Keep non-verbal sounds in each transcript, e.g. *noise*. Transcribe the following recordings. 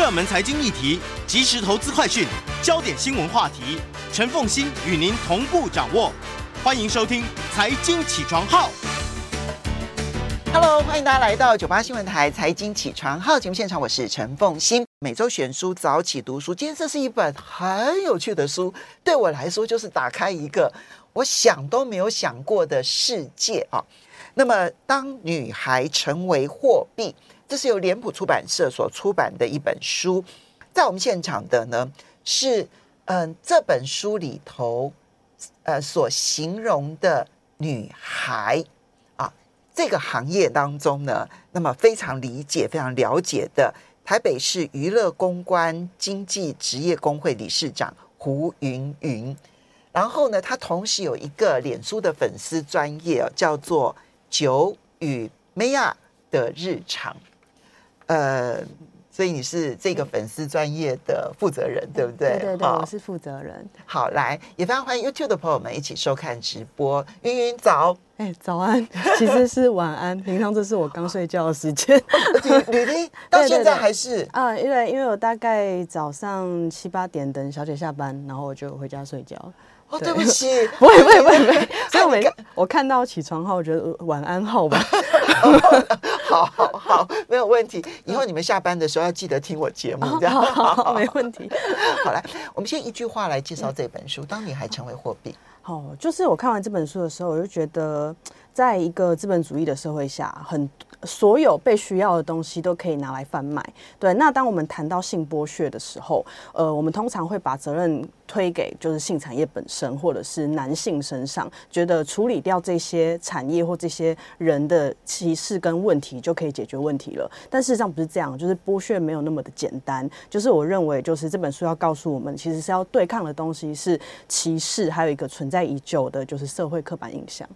热门财经议题、即时投资快讯、焦点新闻话题，陈凤欣与您同步掌握。欢迎收听《财经起床号》。Hello，欢迎大家来到九八新闻台《财经起床号》节目现场，我是陈凤欣。每周选书早起读书，今天这是一本很有趣的书，对我来说就是打开一个我想都没有想过的世界啊。那么，当女孩成为货币。这是由脸谱出版社所出版的一本书，在我们现场的呢是，嗯，这本书里头，呃，所形容的女孩啊，这个行业当中呢，那么非常理解、非常了解的台北市娱乐公关经济职业工会理事长胡云云，然后呢，他同时有一个脸书的粉丝专页，叫做“酒与梅亚的日常”。呃，所以你是这个粉丝专业的负责人，对不对？对对对，哦、我是负责人。好，来，也非常欢迎 YouTube 的朋友们一起收看直播。云云早，哎，早安，其实是晚安。平常这是我刚睡觉的时间。女的到 *laughs* 现在还是啊，因为因为我大概早上七八点等小姐下班，然后我就回家睡觉。哦，对不起，不会不会不会。所以我每我看到起床号，我觉得晚安号吧。*laughs* 好好好，没有问题。以后你们下班的时候要记得听我节目，这样好，好，没问题。*laughs* 好，来，我们先一句话来介绍这本书。当你还成为货币，好，就是我看完这本书的时候，我就觉得，在一个资本主义的社会下，很。所有被需要的东西都可以拿来贩卖。对，那当我们谈到性剥削的时候，呃，我们通常会把责任推给就是性产业本身，或者是男性身上，觉得处理掉这些产业或这些人的歧视跟问题就可以解决问题了。但事实上不是这样，就是剥削没有那么的简单。就是我认为，就是这本书要告诉我们，其实是要对抗的东西是歧视，还有一个存在已久的就是社会刻板印象。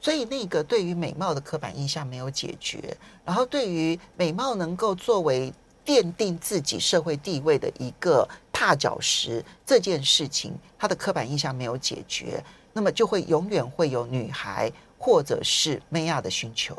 所以，那个对于美貌的刻板印象没有解决，然后对于美貌能够作为奠定自己社会地位的一个踏脚石这件事情，它的刻板印象没有解决，那么就会永远会有女孩或者是美亚的需求。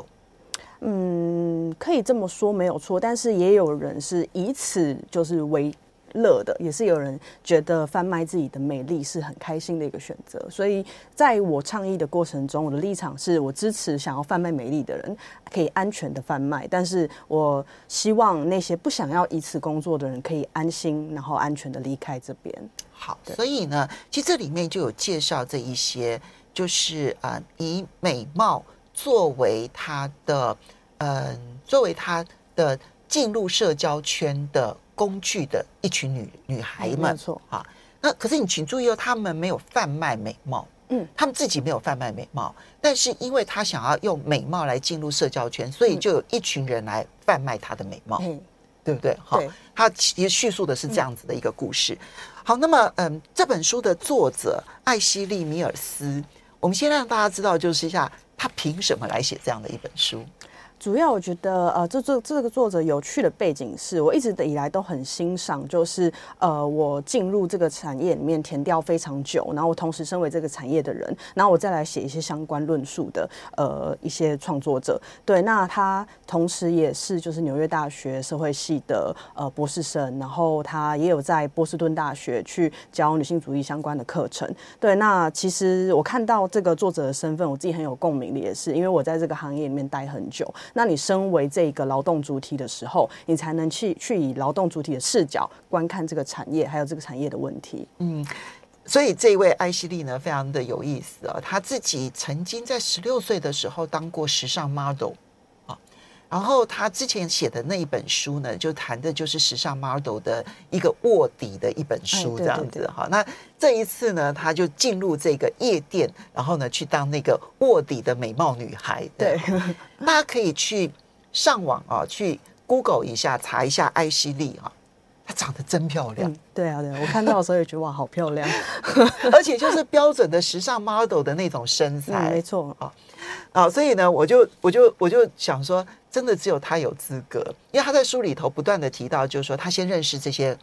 嗯，可以这么说没有错，但是也有人是以此就是为。乐的也是有人觉得贩卖自己的美丽是很开心的一个选择，所以在我倡议的过程中，我的立场是我支持想要贩卖美丽的人可以安全的贩卖，但是我希望那些不想要以此工作的人可以安心然后安全的离开这边。好，所以呢，其实这里面就有介绍这一些，就是呃，以美貌作为他的嗯、呃，作为他的进入社交圈的。工具的一群女女孩们，没错啊。那可是你请注意哦，他们没有贩卖美貌，嗯，他们自己没有贩卖美貌，但是因为他想要用美貌来进入社交圈，所以就有一群人来贩卖他的美貌，嗯，对不对？好，他其实叙述的是这样子的一个故事。好，那么嗯，这本书的作者艾希利米尔斯，我们先让大家知道，就是一下他凭什么来写这样的一本书。主要我觉得，呃，这这这个作者有趣的背景是我一直以来都很欣赏，就是呃，我进入这个产业里面填调非常久，然后我同时身为这个产业的人，然后我再来写一些相关论述的呃一些创作者。对，那他同时也是就是纽约大学社会系的呃博士生，然后他也有在波士顿大学去教女性主义相关的课程。对，那其实我看到这个作者的身份，我自己很有共鸣的，也是因为我在这个行业里面待很久。那你身为这个劳动主体的时候，你才能去去以劳动主体的视角观看这个产业，还有这个产业的问题。嗯，所以这位艾希莉呢，非常的有意思啊。她自己曾经在十六岁的时候当过时尚 model，然后他之前写的那一本书呢，就谈的就是时尚 model 的一个卧底的一本书，这样子哈。那这一次呢，他就进入这个夜店，然后呢，去当那个卧底的美貌女孩。对。大家可以去上网啊，去 Google 一下，查一下艾希莉哈，她长得真漂亮。嗯，对啊，对啊，我看到的时候也觉得哇，好漂亮，*laughs* 而且就是标准的时尚 model 的那种身材，嗯、没错啊啊，所以呢，我就我就我就想说，真的只有他有资格，因为他在书里头不断的提到，就是说他先认识这些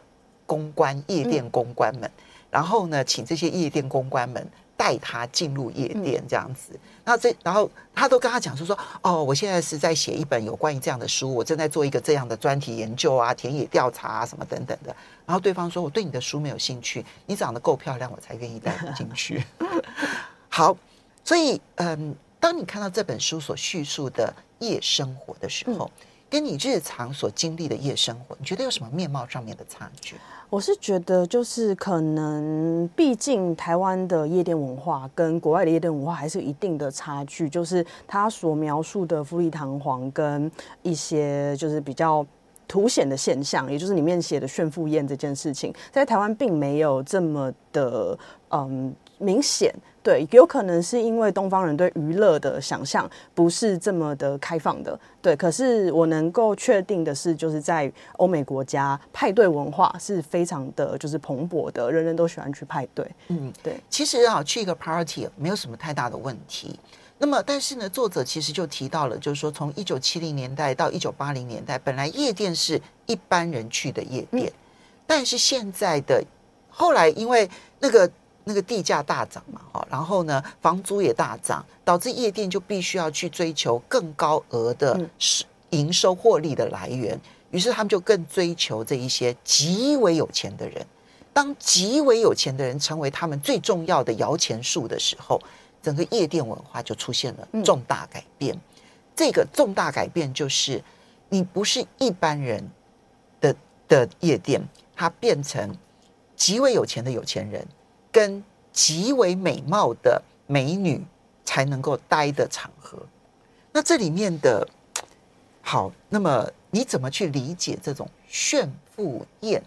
公关夜店公关们，嗯、然后呢，请这些夜店公关们。带他进入夜店这样子，那这然后他都跟他讲说说哦，我现在是在写一本有关于这样的书，我正在做一个这样的专题研究啊，田野调查啊什么等等的。然后对方说，我对你的书没有兴趣，你长得够漂亮，我才愿意带你进去。*laughs* 好，所以嗯，当你看到这本书所叙述的夜生活的时候，跟你日常所经历的夜生活，你觉得有什么面貌上面的差距？我是觉得，就是可能，毕竟台湾的夜店文化跟国外的夜店文化还是有一定的差距。就是他所描述的富丽堂皇跟一些就是比较凸显的现象，也就是里面写的炫富宴这件事情，在台湾并没有这么的嗯明显。对，有可能是因为东方人对娱乐的想象不是这么的开放的。对，可是我能够确定的是，就是在欧美国家，派对文化是非常的就是蓬勃的，人人都喜欢去派对。嗯，对。其实啊，去一个 party 没有什么太大的问题。那么，但是呢，作者其实就提到了，就是说，从一九七零年代到一九八零年代，本来夜店是一般人去的夜店，嗯、但是现在的后来因为那个。那个地价大涨嘛，哈，然后呢，房租也大涨，导致夜店就必须要去追求更高额的营收获利的来源，于是他们就更追求这一些极为有钱的人。当极为有钱的人成为他们最重要的摇钱树的时候，整个夜店文化就出现了重大改变。这个重大改变就是，你不是一般人的的夜店，它变成极为有钱的有钱人。跟极为美貌的美女才能够待的场合，那这里面的，好，那么你怎么去理解这种炫富宴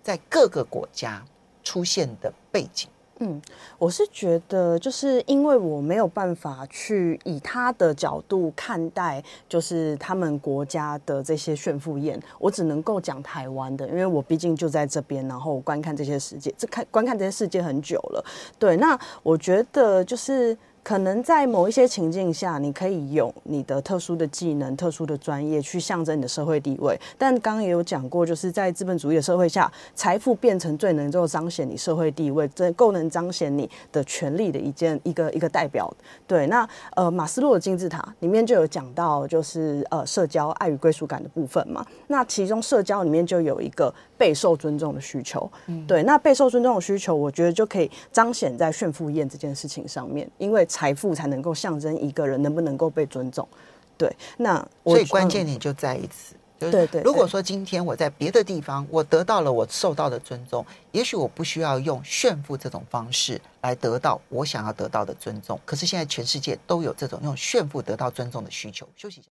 在各个国家出现的背景？嗯，我是觉得，就是因为我没有办法去以他的角度看待，就是他们国家的这些炫富宴，我只能够讲台湾的，因为我毕竟就在这边，然后观看这些世界，这看观看这些世界很久了。对，那我觉得就是。可能在某一些情境下，你可以用你的特殊的技能、特殊的专业去象征你的社会地位。但刚刚也有讲过，就是在资本主义的社会下，财富变成最能够彰显你社会地位、最够能彰显你的权利的一件一个一个代表。对，那呃，马斯洛的金字塔里面就有讲到，就是呃，社交、爱与归属感的部分嘛。那其中社交里面就有一个备受尊重的需求。嗯，对，那备受尊重的需求，我觉得就可以彰显在炫富宴这件事情上面，因为。财富才能够象征一个人能不能够被尊重，对。那所以关键点就在于此，对对对。如果说今天我在别的地方我得到了我受到的尊重，也许我不需要用炫富这种方式来得到我想要得到的尊重。可是现在全世界都有这种用炫富得到尊重的需求。休息一下，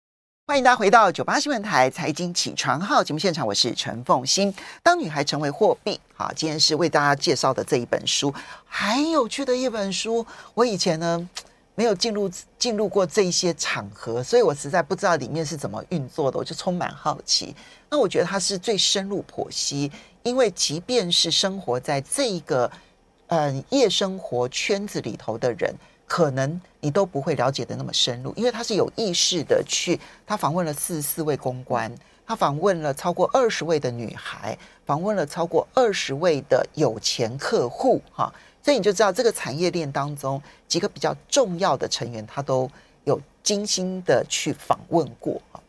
欢迎大家回到九八新闻台财经起床号节目现场，我是陈凤欣。当女孩成为货币，好，今天是为大家介绍的这一本书，很有趣的一本书。我以前呢。没有进入进入过这一些场合，所以我实在不知道里面是怎么运作的，我就充满好奇。那我觉得它是最深入剖析，因为即便是生活在这一个嗯夜生活圈子里头的人，可能你都不会了解的那么深入，因为他是有意识的去，他访问了四十四位公关，他访问了超过二十位的女孩，访问了超过二十位的有钱客户，哈。所以你就知道这个产业链当中几个比较重要的成员，他都有精心的去访问过啊。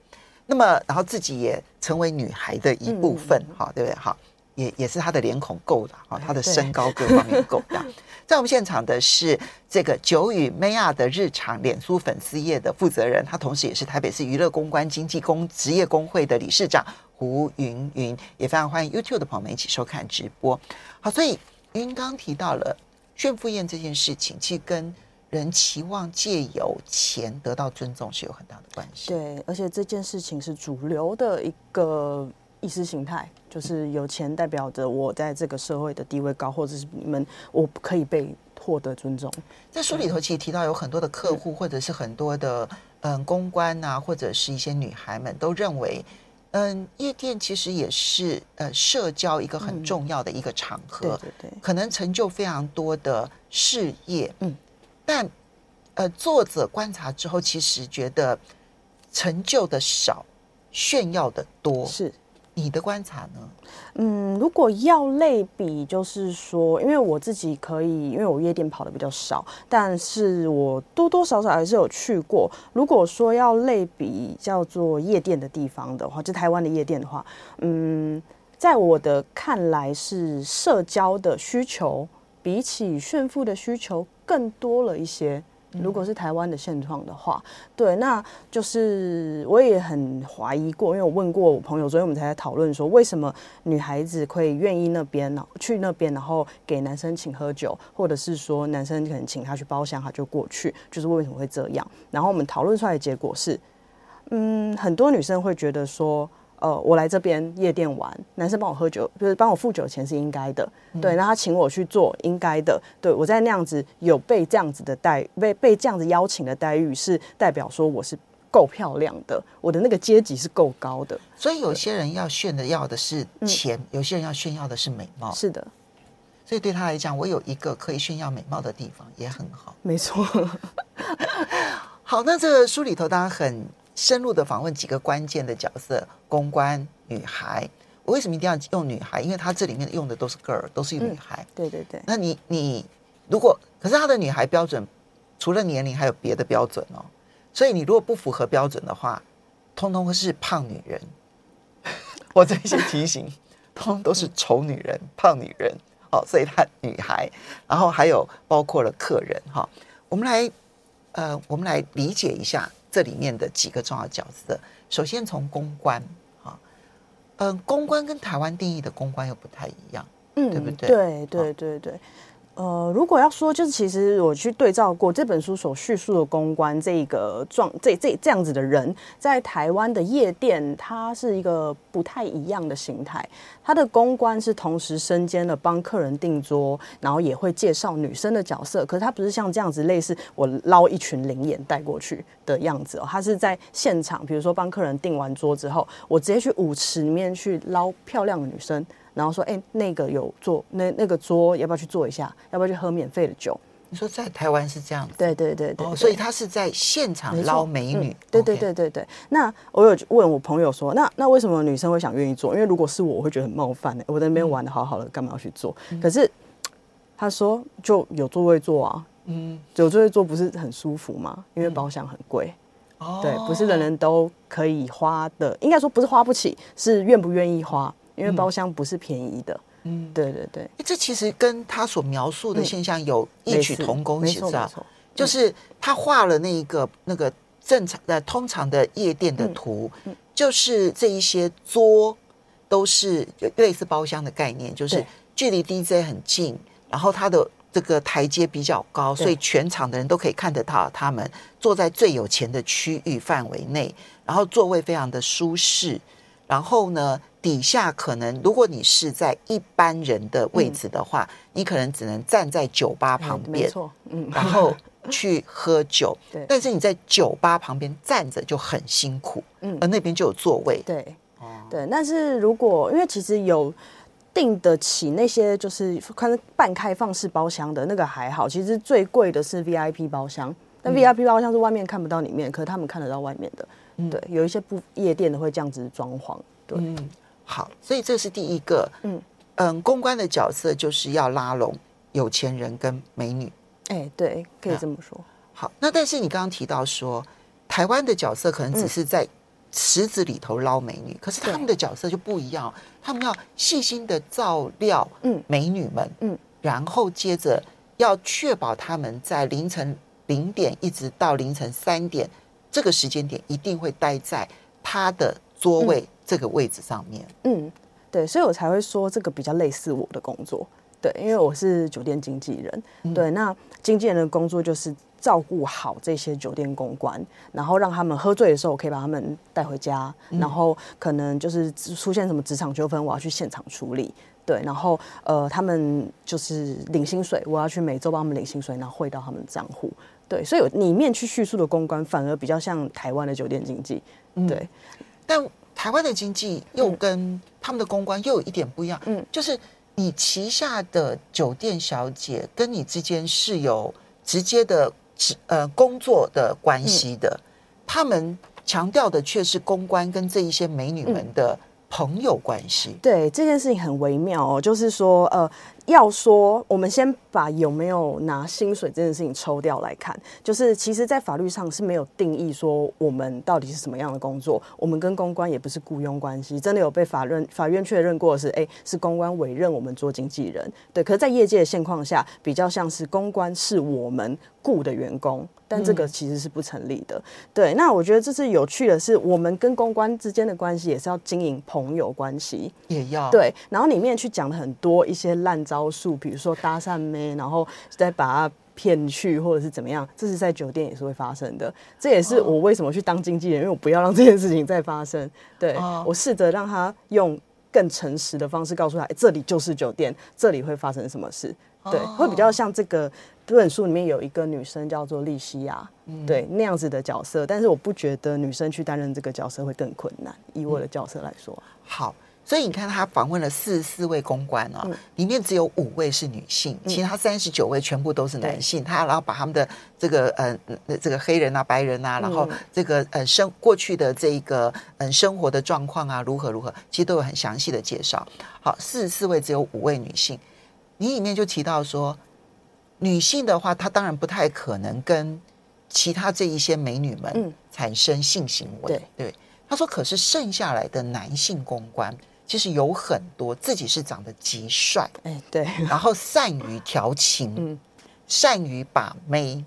那么，然后自己也成为女孩的一部分，哈，对不对？哈，也也是他的脸孔够大啊，他的身高各方面够大。*laughs* 在我们现场的是这个酒与妹仔的日常脸书粉丝页的负责人，他同时也是台北市娱乐公关经济工职业工会的理事长胡云云，也非常欢迎 YouTube 的朋友们一起收看直播。好，所以云刚刚提到了。炫富宴这件事情，其实跟人期望借由钱得到尊重是有很大的关系。对，而且这件事情是主流的一个意识形态，就是有钱代表着我在这个社会的地位高，或者是你们我可以被获得尊重。在书里头，其实提到有很多的客户，或者是很多的嗯公关啊，或者是一些女孩们都认为，嗯，夜店其实也是呃社交一个很重要的一个场合，对对对，可能成就非常多的事业，嗯，但呃作者观察之后，其实觉得成就的少，炫耀的多，是。你的观察呢？嗯，如果要类比，就是说，因为我自己可以，因为我夜店跑的比较少，但是我多多少少还是有去过。如果说要类比叫做夜店的地方的话，就台湾的夜店的话，嗯，在我的看来是社交的需求比起炫富的需求更多了一些。如果是台湾的现状的话，对，那就是我也很怀疑过，因为我问过我朋友，所以我们才在讨论说，为什么女孩子会愿意那边呢去那边，然后给男生请喝酒，或者是说男生可能请她去包厢，她就过去，就是为什么会这样？然后我们讨论出来的结果是，嗯，很多女生会觉得说。呃，我来这边夜店玩，男生帮我喝酒，就是帮我付酒钱是应该的，嗯、对。那他请我去做，应该的，对。我在那样子有被这样子的待，被被这样子邀请的待遇，是代表说我是够漂亮的，我的那个阶级是够高的。所以有些人要炫的要的是钱，嗯、有些人要炫耀的是美貌。是的。所以对他来讲，我有一个可以炫耀美貌的地方也很好。没错。*laughs* 好，那这个书里头当然很。深入的访问几个关键的角色，公关女孩。我为什么一定要用女孩？因为她这里面用的都是 girl，都是女孩。嗯、对对对。那你你如果可是她的女孩标准，除了年龄还有别的标准哦。所以你如果不符合标准的话，通通会是胖女人。*laughs* 我这些提醒，*laughs* 通通都是丑女人、胖女人。哦，所以她女孩，然后还有包括了客人哈、哦。我们来呃，我们来理解一下。这里面的几个重要角色，首先从公关啊，嗯、呃，公关跟台湾定义的公关又不太一样，嗯，对不对？对对对对。呃，如果要说，就是其实我去对照过这本书所叙述的公关这个状，这这这样子的人，在台湾的夜店，他是一个不太一样的形态。他的公关是同时身兼了帮客人订桌，然后也会介绍女生的角色。可是他不是像这样子，类似我捞一群灵眼带过去的样子哦。他是在现场，比如说帮客人订完桌之后，我直接去舞池里面去捞漂亮的女生。然后说，哎，那个有坐那那个桌，要不要去坐一下？要不要去喝免费的酒？你说在台湾是这样子？对对对对，哦，所以他是在现场捞美女。对对对对对。那我有问我朋友说，那那为什么女生会想愿意做？因为如果是我，我会觉得很冒犯。我在那边玩的好好的，干嘛要去做？可是他说就有座位坐啊，嗯，有座位坐不是很舒服吗？因为包厢很贵。哦，对，不是人人都可以花的，应该说不是花不起，是愿不愿意花。因为包厢不是便宜的，嗯，对对对，这其实跟他所描述的现象有异曲同工之妙，就是他画了那一个那个正常的通常的夜店的图，就是这一些桌都是类似包厢的概念，就是距离 DJ 很近，然后他的这个台阶比较高，所以全场的人都可以看得到他们坐在最有钱的区域范围内，然后座位非常的舒适，然后呢，底下可能，如果你是在一般人的位置的话，嗯、你可能只能站在酒吧旁边，没错，嗯，然后去喝酒。*laughs* 对，但是你在酒吧旁边站着就很辛苦，嗯，而那边就有座位。对，哦，对。但是如果因为其实有订得起那些就是可能半开放式包厢的那个还好，其实最贵的是 VIP 包厢。那 VIP 包厢是外面看不到里面，可是他们看得到外面的。嗯、对，有一些不夜店的会这样子装潢。对。嗯好，所以这是第一个，嗯嗯，公关的角色就是要拉拢有钱人跟美女，哎，对，可以这么说。好，那但是你刚刚提到说，台湾的角色可能只是在池子里头捞美女，嗯、可是他们的角色就不一样，他们要细心的照料，嗯，美女们，嗯，嗯然后接着要确保他们在凌晨零点一直到凌晨三点这个时间点一定会待在他的座位。嗯。这个位置上面，嗯，对，所以我才会说这个比较类似我的工作，对，因为我是酒店经纪人，嗯、对，那经纪人的工作就是照顾好这些酒店公关，然后让他们喝醉的时候，我可以把他们带回家，嗯、然后可能就是出现什么职场纠纷，我要去现场处理，对，然后呃，他们就是领薪水，我要去每周帮他们领薪水，然后汇到他们账户，对，所以里面去叙述的公关反而比较像台湾的酒店经济，对，嗯、但。台湾的经济又跟他们的公关又有一点不一样，嗯，就是你旗下的酒店小姐跟你之间是有直接的呃工作的关系的，嗯、他们强调的却是公关跟这一些美女们的朋友关系。对，这件事情很微妙哦，就是说呃。要说，我们先把有没有拿薪水这件事情抽掉来看，就是其实，在法律上是没有定义说我们到底是什么样的工作。我们跟公关也不是雇佣关系，真的有被法院法院确认过的是，哎，是公关委任我们做经纪人。对，可是，在业界的现况下，比较像是公关是我们雇的员工，但这个其实是不成立的。嗯、对，那我觉得这是有趣的是，我们跟公关之间的关系也是要经营朋友关系，也要对，然后里面去讲了很多一些烂招。招数，比如说搭讪妹，然后再把他骗去，或者是怎么样，这是在酒店也是会发生的。这也是我为什么去当经纪人，因为我不要让这件事情再发生。对，我试着让他用更诚实的方式告诉他，这里就是酒店，这里会发生什么事。对，会比较像这个这本书里面有一个女生叫做莉西亚，对那样子的角色。但是我不觉得女生去担任这个角色会更困难。以我的角色来说，好。所以你看，他访问了四十四位公关啊，里面只有五位是女性，其他三十九位全部都是男性。他然后把他们的这个呃这个黑人啊、白人啊，然后这个呃生过去的这一个嗯生活的状况啊，如何如何，其实都有很详细的介绍。好，四十四位只有五位女性，你里面就提到说，女性的话，她当然不太可能跟其他这一些美女们产生性行为。对对，他说，可是剩下来的男性公关。其实有很多自己是长得极帅，哎，对，然后善于调情，嗯，善于把妹，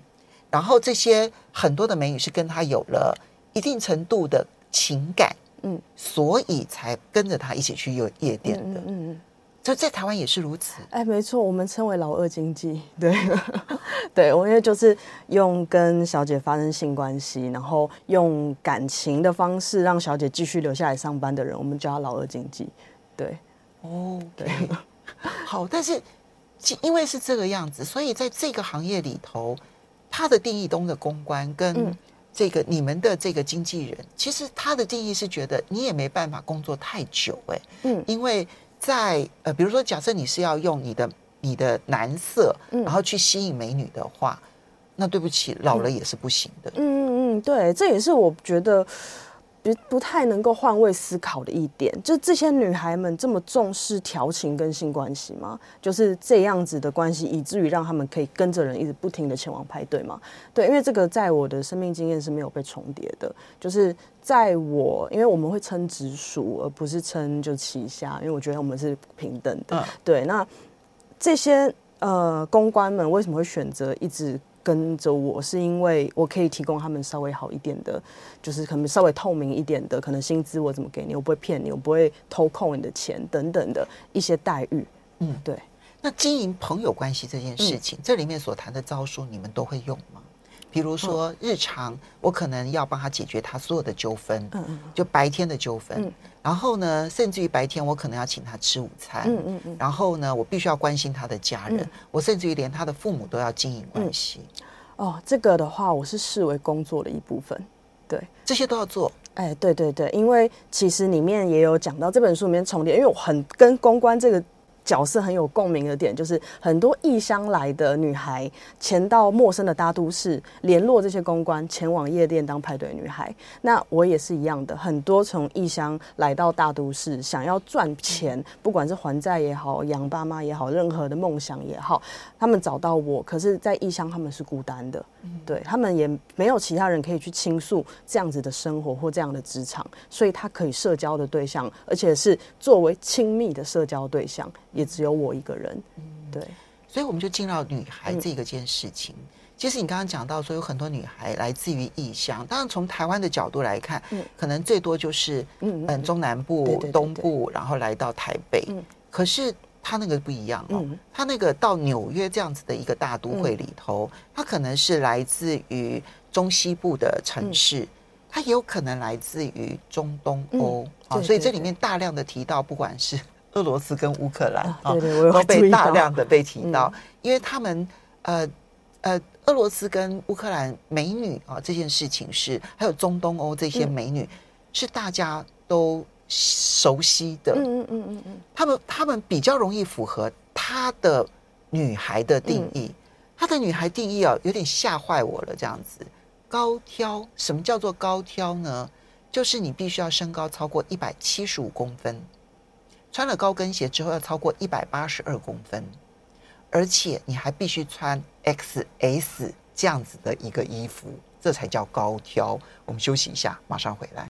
然后这些很多的美女是跟他有了一定程度的情感，嗯，所以才跟着他一起去夜夜店的，嗯嗯。嗯就在台湾也是如此。哎，没错，我们称为老二经济。对，*laughs* 对，我因为就是用跟小姐发生性关系，然后用感情的方式让小姐继续留下来上班的人，我们叫他老二经济。对，哦，对，*laughs* 好，但是因为是这个样子，所以在这个行业里头，他的定义中的公关跟这个你们的这个经纪人，其实他的定义是觉得你也没办法工作太久，哎，嗯，因为。在呃，比如说，假设你是要用你的你的男色，然后去吸引美女的话，嗯、那对不起，老了也是不行的。嗯嗯嗯，对，这也是我觉得。不不太能够换位思考的一点，就这些女孩们这么重视调情跟性关系吗？就是这样子的关系，以至于让他们可以跟着人一直不停的前往派对吗？对，因为这个在我的生命经验是没有被重叠的。就是在我，因为我们会称直属，而不是称就旗下，因为我觉得我们是平等的。嗯、对，那这些呃公关们为什么会选择一直？跟着我是因为我可以提供他们稍微好一点的，就是可能稍微透明一点的，可能薪资我怎么给你，我不会骗你，我不会偷扣你的钱等等的一些待遇。嗯，对。那经营朋友关系这件事情，嗯、这里面所谈的招数，你们都会用吗？比如说日常，我可能要帮他解决他所有的纠纷，嗯嗯，就白天的纠纷。嗯然后呢，甚至于白天我可能要请他吃午餐，嗯嗯嗯。然后呢，我必须要关心他的家人，嗯、我甚至于连他的父母都要经营关系。哦，这个的话，我是视为工作的一部分，对，这些都要做。哎，对对对，因为其实里面也有讲到这本书里面重叠，因为我很跟公关这个。角色很有共鸣的点，就是很多异乡来的女孩前到陌生的大都市，联络这些公关，前往夜店当派对女孩。那我也是一样的，很多从异乡来到大都市，想要赚钱，不管是还债也好，养爸妈也好，任何的梦想也好，他们找到我。可是，在异乡他们是孤单的，对，他们也没有其他人可以去倾诉这样子的生活或这样的职场，所以他可以社交的对象，而且是作为亲密的社交对象。也只有我一个人，对，所以我们就进到女孩这个件事情。嗯、其实你刚刚讲到说有很多女孩来自于异乡，当然从台湾的角度来看，嗯、可能最多就是嗯嗯中南部、对对对对东部，然后来到台北。嗯、可是他那个不一样哦，嗯、他那个到纽约这样子的一个大都会里头，嗯、他可能是来自于中西部的城市，嗯、他也有可能来自于中东欧啊，所以这里面大量的提到，不管是。*laughs* 俄罗斯跟乌克兰啊，都被大量的被提到，因为他们呃呃，俄罗斯跟乌克兰美女啊这件事情是，还有中东欧这些美女是大家都熟悉的，嗯嗯嗯嗯嗯，他们他们比较容易符合他的女孩的定义。嗯、他的女孩定义啊，有点吓坏我了。这样子，高挑，什么叫做高挑呢？就是你必须要身高超过一百七十五公分，穿了高跟鞋之后要超过一百八十二公分，而且你还必须穿 XS 这样子的一个衣服，这才叫高挑。我们休息一下，马上回来。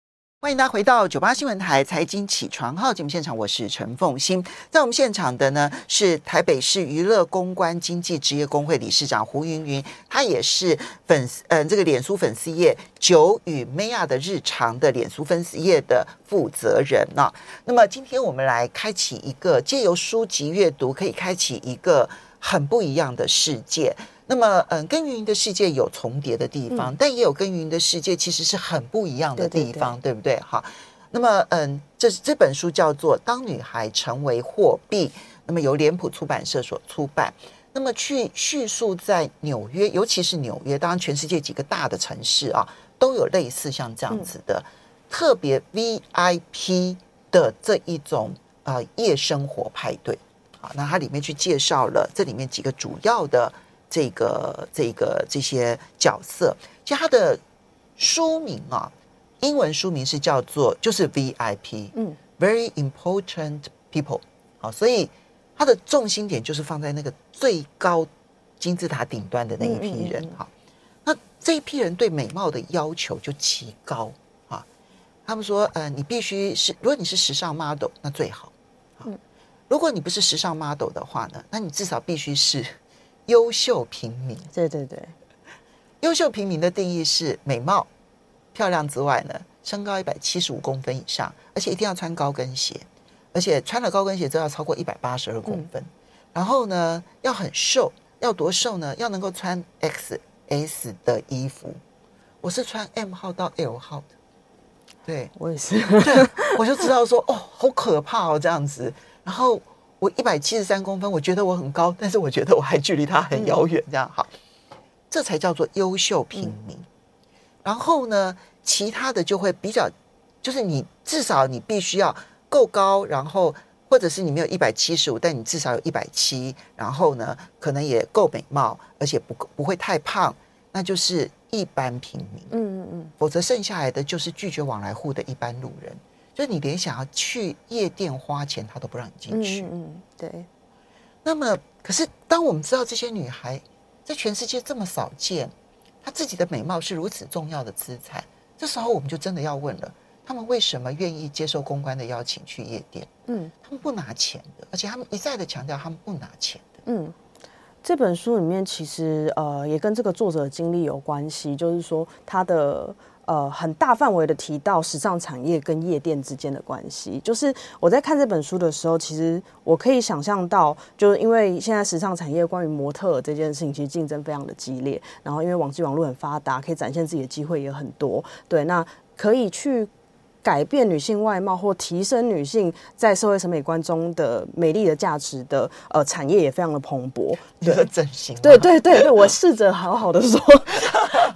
欢迎大家回到九八新闻台财经起床号节目现场，我是陈凤欣。在我们现场的呢是台北市娱乐公关经济职业工会理事长胡芸芸，他也是粉丝嗯、呃、这个脸书粉丝页九与 Maya 的日常的脸书粉丝页的负责人啊。那么今天我们来开启一个借由书籍阅读可以开启一个很不一样的世界。那么，嗯，跟芸芸的世界有重叠的地方，嗯、但也有跟芸芸的世界其实是很不一样的地方，对，对，对，对不对？好，那么，嗯，这这本书叫做《当女孩成为货币》，那么由脸谱出版社所出版。那么去叙述在纽约，尤其是纽约，当然全世界几个大的城市啊，都有类似像这样子的、嗯、特别 VIP 的这一种啊、呃、夜生活派对。好，那它里面去介绍了这里面几个主要的。这个这个这些角色，其实他的书名啊，英文书名是叫做就是 VIP，嗯，Very Important People，好，所以它的重心点就是放在那个最高金字塔顶端的那一批人，哈，那这一批人对美貌的要求就极高啊，他们说，呃，你必须是，如果你是时尚 model，那最好，嗯，如果你不是时尚 model 的话呢，那你至少必须是。优秀平民，对对对，优秀平民的定义是美貌、漂亮之外呢，身高一百七十五公分以上，而且一定要穿高跟鞋，而且穿了高跟鞋之后要超过一百八十二公分，嗯、然后呢要很瘦，要多瘦呢？要能够穿 XS 的衣服，我是穿 M 号到 L 号的，对。我也是，对，我就知道说哦，好可怕哦，这样子，然后。我一百七十三公分，我觉得我很高，但是我觉得我还距离他很遥远。这样好，这才叫做优秀平民。然后呢，其他的就会比较，就是你至少你必须要够高，然后或者是你没有一百七十五，但你至少有一百七，然后呢，可能也够美貌，而且不不会太胖，那就是一般平民。嗯嗯嗯，否则剩下来的就是拒绝往来户的一般路人。就是你连想要去夜店花钱，他都不让你进去。嗯，嗯，对。那么，可是当我们知道这些女孩在全世界这么少见，她自己的美貌是如此重要的资产，这时候我们就真的要问了：他们为什么愿意接受公关的邀请去夜店？嗯，他们不拿钱的，而且他们一再的强调他们不拿钱的。嗯，这本书里面其实呃也跟这个作者的经历有关系，就是说他的。呃，很大范围的提到时尚产业跟夜店之间的关系。就是我在看这本书的时候，其实我可以想象到，就是因为现在时尚产业关于模特这件事情，其实竞争非常的激烈。然后因为网际网络很发达，可以展现自己的机会也很多。对，那可以去。改变女性外貌或提升女性在社会审美观中的美丽的价值的呃产业也非常的蓬勃。对，*laughs* 整形。对对对对，我试着好好的说。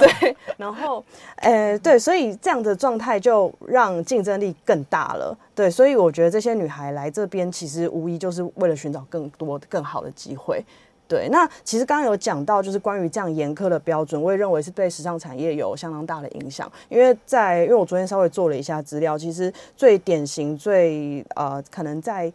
对，*laughs* 然后，呃，对，所以这样的状态就让竞争力更大了。对，所以我觉得这些女孩来这边其实无疑就是为了寻找更多更好的机会。对，那其实刚刚有讲到，就是关于这样严苛的标准，我也认为是对时尚产业有相当大的影响。因为在，因为我昨天稍微做了一下资料，其实最典型、最呃，可能在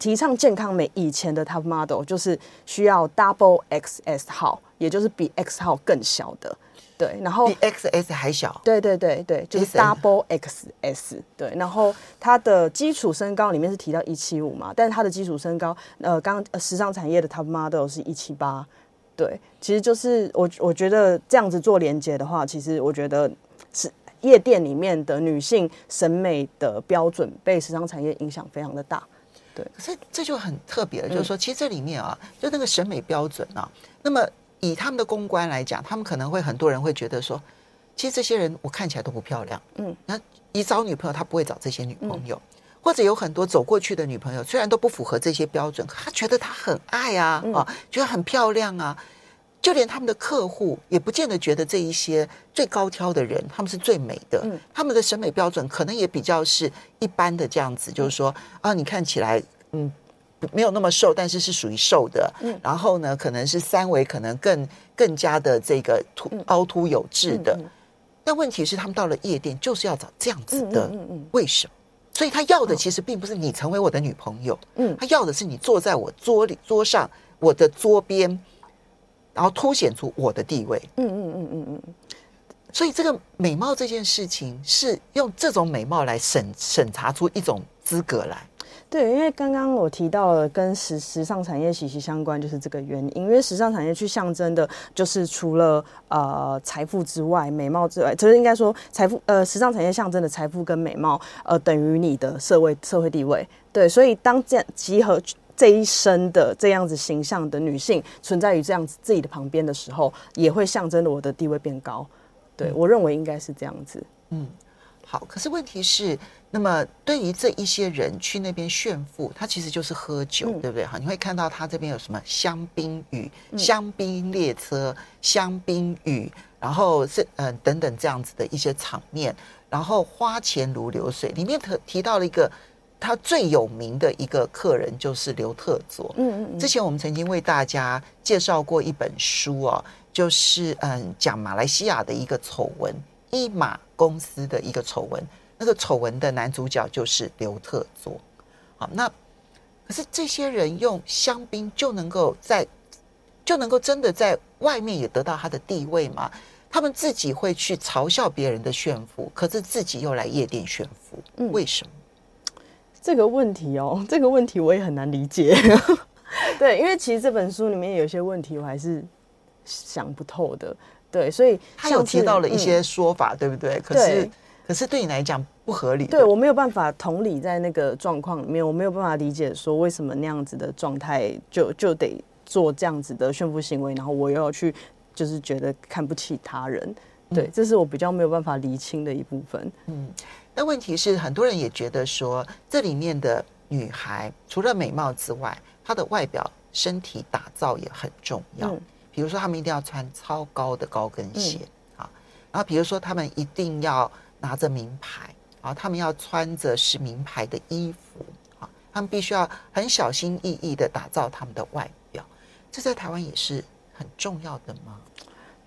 提倡健康美以前的 top model，就是需要 double XS 号，也就是比 X 号更小的。对，然后比 XS 还小。对对对对，就是 Double XS。对，然后它的基础身高里面是提到一七五嘛，但是它的基础身高，呃，刚呃时尚产业的 Top Model 是一七八。对，其实就是我我觉得这样子做连接的话，其实我觉得是夜店里面的女性审美的标准被时尚产业影响非常的大。对，可是这就很特别了，就是说，其实这里面啊，就那个审美标准啊，那么。以他们的公关来讲，他们可能会很多人会觉得说，其实这些人我看起来都不漂亮，嗯，那一找女朋友他不会找这些女朋友，嗯、或者有很多走过去的女朋友，虽然都不符合这些标准，他觉得他很爱啊，啊，觉得很漂亮啊。就连他们的客户也不见得觉得这一些最高挑的人他们是最美的，嗯，他们的审美标准可能也比较是一般的这样子，就是说啊，你看起来嗯没有那么瘦，但是是属于瘦的，嗯，然后呢，可能是三围可能更更加的这个凸凹凸有致的，但问题是他们到了夜店就是要找这样子的，嗯嗯，为什么？所以他要的其实并不是你成为我的女朋友，嗯，他要的是你坐在我桌里桌上，我的桌边，然后凸显出我的地位，嗯嗯嗯嗯嗯。所以这个美貌这件事情是用这种美貌来审审查出一种资格来。对，因为刚刚我提到了跟时时尚产业息息相关，就是这个原因。因为时尚产业去象征的，就是除了呃财富之外，美貌之外，就是应该说财富呃时尚产业象征的财富跟美貌，呃等于你的社会社会地位。对，所以当这样集合这一生的这样子形象的女性存在于这样子自己的旁边的时候，也会象征着我的地位变高。对，我认为应该是这样子。嗯，好。可是问题是。那么，对于这一些人去那边炫富，他其实就是喝酒，嗯、对不对？哈，你会看到他这边有什么香槟雨、香槟列车、香槟雨，然后是嗯、呃、等等这样子的一些场面，然后花钱如流水。里面特提到了一个他最有名的一个客人，就是刘特佐。嗯嗯嗯。之前我们曾经为大家介绍过一本书哦，就是嗯讲马来西亚的一个丑闻，一马公司的一个丑闻。那个丑闻的男主角就是刘特佐，好，那可是这些人用香槟就能够在就能够真的在外面也得到他的地位吗？他们自己会去嘲笑别人的炫富，可是自己又来夜店炫富，嗯，为什么？这个问题哦，这个问题我也很难理解。*laughs* 对，因为其实这本书里面有些问题我还是想不透的。对，所以他有提到了一些说法，嗯、对不对？可是。可是对你来讲不合理，对，我没有办法同理在那个状况里面，我没有办法理解说为什么那样子的状态就就得做这样子的炫富行为，然后我又要去就是觉得看不起他人，对，这是我比较没有办法厘清的一部分。嗯，但问题是很多人也觉得说这里面的女孩除了美貌之外，她的外表身体打造也很重要。嗯，比如说他们一定要穿超高的高跟鞋啊，然后比如说他们一定要。拿着名牌啊，他们要穿着是名牌的衣服啊，他们必须要很小心翼翼的打造他们的外表，这在台湾也是很重要的吗？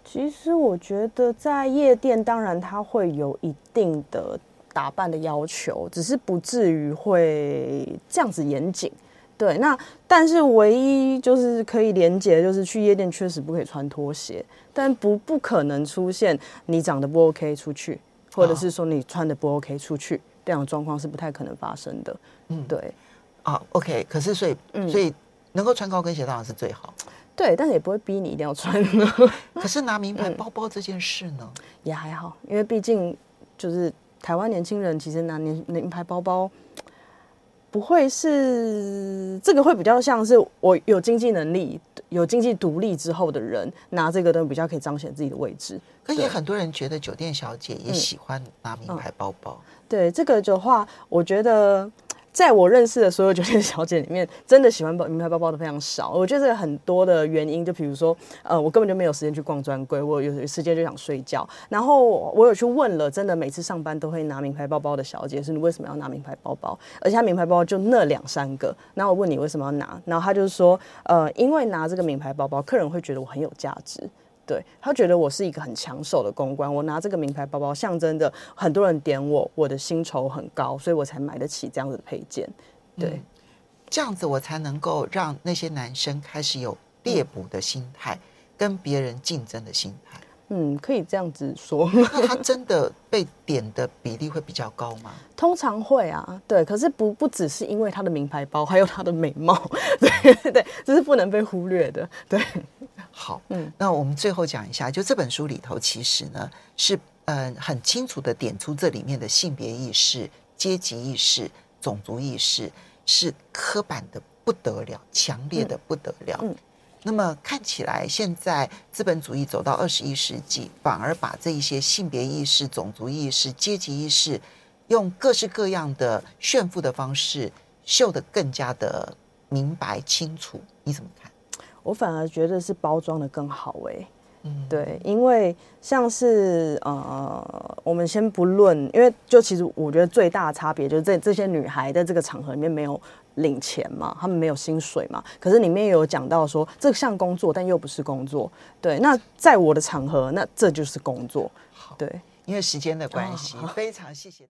其实我觉得在夜店，当然它会有一定的打扮的要求，只是不至于会这样子严谨。对，那但是唯一就是可以连接，就是去夜店确实不可以穿拖鞋，但不不可能出现你长得不 OK 出去。或者是说你穿的不 OK 出去，这样的状况是不太可能发生的。嗯，对。啊，OK。可是所以，嗯，所以能够穿高跟鞋当然是最好。对，但是也不会逼你一定要穿。*laughs* 可是拿名牌包包这件事呢，嗯，也还好，因为毕竟就是台湾年轻人其实拿年名牌包包。不会是这个，会比较像是我有经济能力、有经济独立之后的人拿这个都比较可以彰显自己的位置。可是很多人觉得酒店小姐也喜欢拿名牌包包。嗯嗯、对这个的话，我觉得。在我认识的所有酒店小姐里面，真的喜欢包名牌包包的非常少。我觉得这个很多的原因，就比如说，呃，我根本就没有时间去逛专柜，我有时间就想睡觉。然后我有去问了，真的每次上班都会拿名牌包包的小姐，是你为什么要拿名牌包包？而且她名牌包包就那两三个。然后我问你为什么要拿，然后他就是说，呃，因为拿这个名牌包包，客人会觉得我很有价值。对，他觉得我是一个很抢手的公关，我拿这个名牌包包，象征着很多人点我，我的薪酬很高，所以我才买得起这样子的配件。对，嗯，这样子我才能够让那些男生开始有猎捕的心态，嗯，跟别人竞争的心态。嗯，可以这样子说。那他真的被点的比例会比较高吗？通常会啊，对。可是不不只是因为他的名牌包，还有他的美貌，对 *laughs* 对，这是不能被忽略的。对。好，嗯，那我们最后讲一下，就这本书里头，其实呢是嗯、呃、很清楚的点出这里面的性别意识、阶级意识、种族意识是刻板的不得了，强烈的不得了。嗯，那么看起来现在资本主义走到二十一世纪，反而把这一些性别意识、种族意识、阶级意识，用各式各样的炫富的方式秀得更加的明白清楚。你怎么看？我反而觉得是包装的更好哎、欸。嗯，对，因为像是呃，我们先不论，因为就其实我觉得最大的差别就是这这些女孩在这个场合里面没有领钱嘛，她们没有薪水嘛，可是里面有讲到说这项工作，但又不是工作。对，那在我的场合，那这就是工作。对，因为时间的关系，非常谢谢。